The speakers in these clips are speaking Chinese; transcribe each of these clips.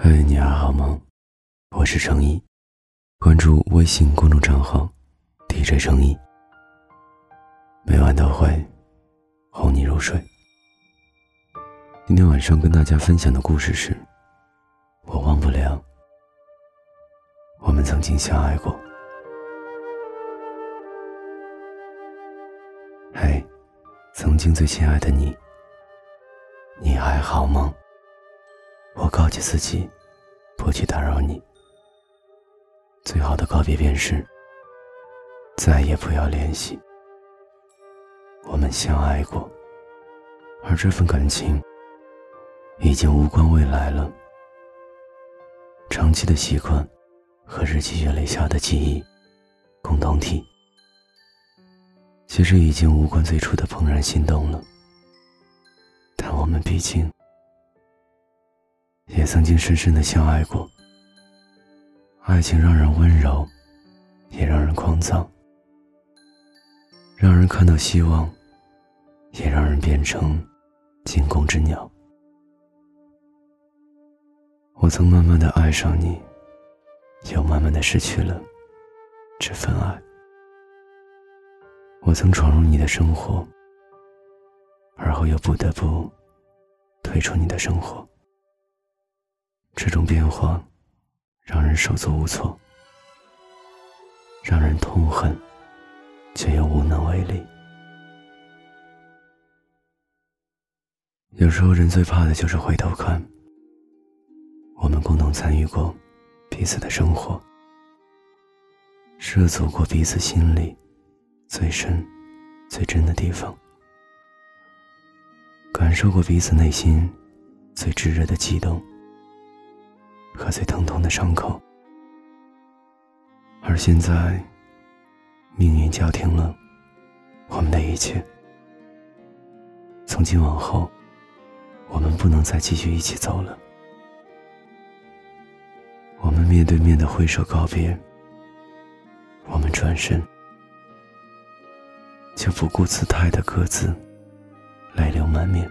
嗨，你还好吗？我是程一，关注微信公众账号 DJ 程一，每晚都会哄你入睡。今天晚上跟大家分享的故事是：我忘不了我们曾经相爱过。嘿，曾经最亲爱的你，你还好吗？我告诫自己，不去打扰你。最好的告别便是再也不要联系。我们相爱过，而这份感情已经无关未来了。长期的习惯和日积月累下的记忆共同体，其实已经无关最初的怦然心动了。但我们毕竟……也曾经深深的相爱过。爱情让人温柔，也让人狂躁，让人看到希望，也让人变成惊弓之鸟。我曾慢慢的爱上你，又慢慢的失去了这份爱。我曾闯入你的生活，而后又不得不退出你的生活。这种变化，让人手足无措，让人痛恨，却又无能为力。有时候，人最怕的就是回头看。我们共同参与过彼此的生活，涉足过彼此心里最深、最真的地方，感受过彼此内心最炙热的悸动。和最疼痛的伤口，而现在，命运叫停了我们的一切。从今往后，我们不能再继续一起走了。我们面对面的挥手告别，我们转身，就不顾姿态的各自泪流满面。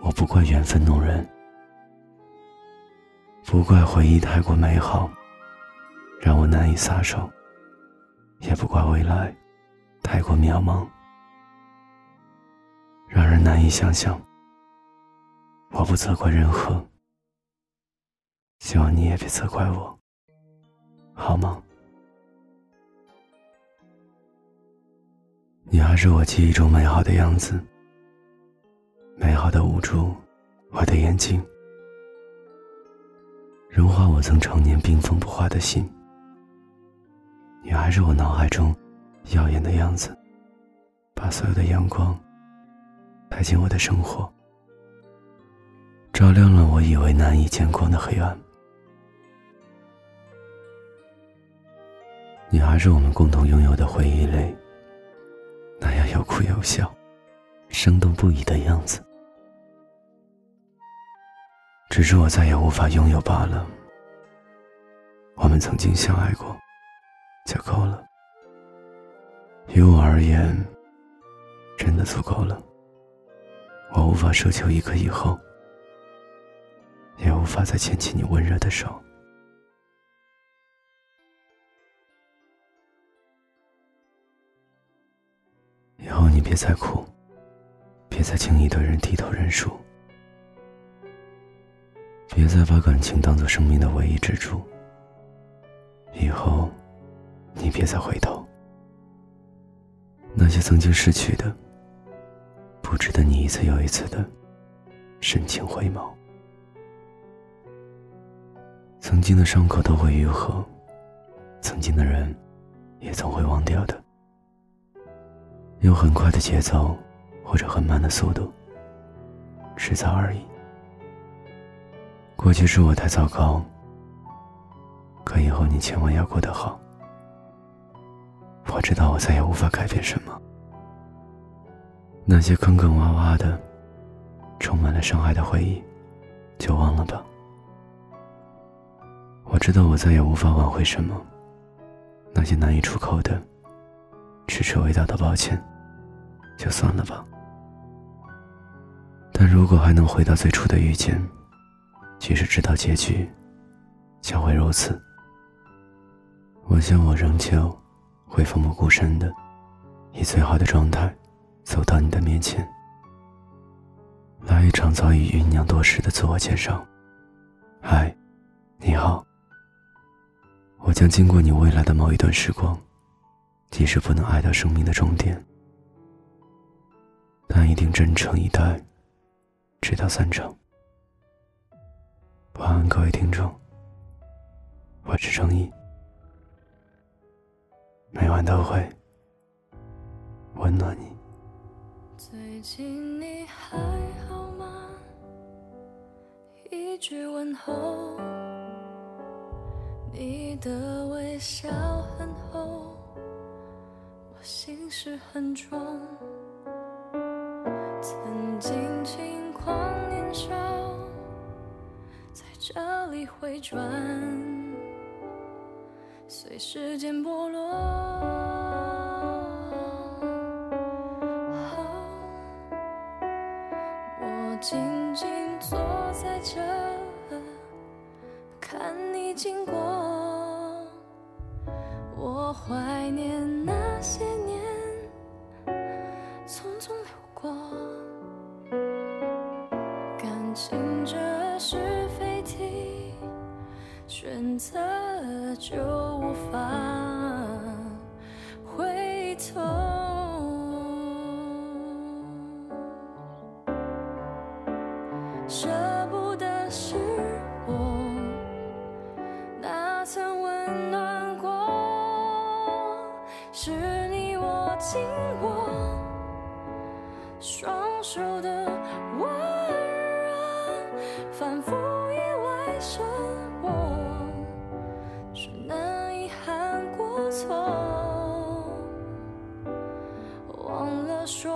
我不怪缘分弄人。不怪回忆太过美好，让我难以撒手；也不怪未来太过渺茫，让人难以想象。我不责怪任何，希望你也别责怪我，好吗？你还是我记忆中美好的样子，美好的捂住我的眼睛。融化我曾常年冰封不化的心。你还是我脑海中耀眼的样子，把所有的阳光带进我的生活，照亮了我以为难以见光的黑暗。你还是我们共同拥有的回忆里那样有哭有笑、生动不已的样子。只是我再也无法拥有罢了。我们曾经相爱过，就够了。于我而言，真的足够了。我无法奢求一个以后，也无法再牵起你温热的手。以后你别再哭，别再轻易对人低头认输。别再把感情当做生命的唯一支柱。以后，你别再回头。那些曾经失去的，不值得你一次又一次的深情回眸。曾经的伤口都会愈合，曾经的人也总会忘掉的。用很快的节奏，或者很慢的速度，迟早而已。过去是我太糟糕，可以后你千万要过得好。我知道我再也无法改变什么，那些坑坑洼洼的、充满了伤害的回忆，就忘了吧。我知道我再也无法挽回什么，那些难以出口的、迟迟未到的抱歉，就算了吧。但如果还能回到最初的遇见，即使知道结局将会如此，我想我仍旧会奋不顾身的，以最好的状态走到你的面前，来一场早已酝酿多时的自我介绍。嗨，你好。我将经过你未来的某一段时光，即使不能爱到生命的终点，但一定真诚以待，直到散场。晚安，各位听众。我是正义，每晚都会温暖你。最近你还好吗？一句问候。你的微笑很厚，我心事很重。里回转，随时间剥落。我静静坐在这，看你经过。我怀念那些年选择就无法回头。舍不得是我，那曾温暖过。是你我紧握，双手的温热，反复依赖生忘了说，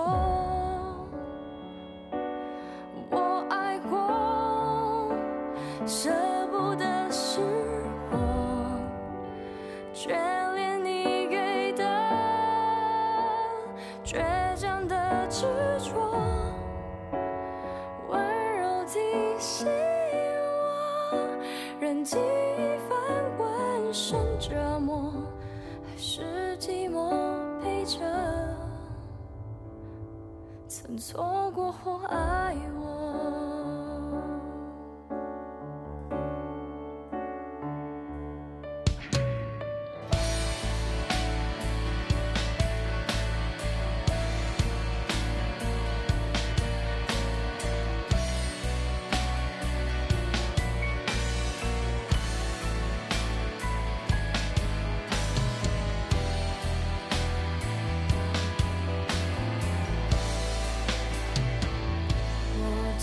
我爱过，曾错过或爱我。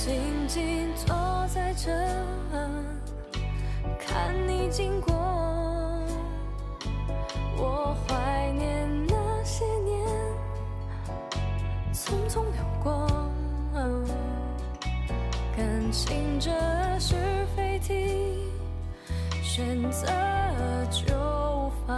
静静坐在这，看你经过。我怀念那些年匆匆流过，感情这是非题，选择就无法